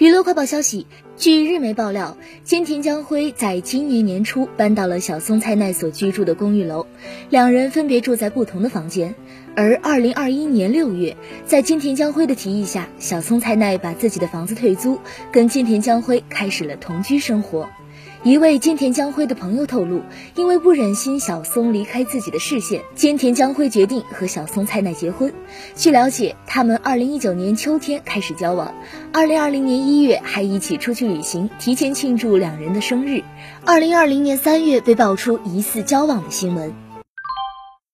娱乐快报消息，据日媒爆料，金田将辉在今年年初搬到了小松菜奈所居住的公寓楼，两人分别住在不同的房间。而二零二一年六月，在金田将辉的提议下，小松菜奈把自己的房子退租，跟金田将辉开始了同居生活。一位金田将辉的朋友透露，因为不忍心小松离开自己的视线，金田将辉决定和小松菜奈结婚。据了解，他们二零一九年秋天开始交往，二零二零年一月还一起出去旅行，提前庆祝两人的生日。二零二零年三月被爆出疑似交往的新闻。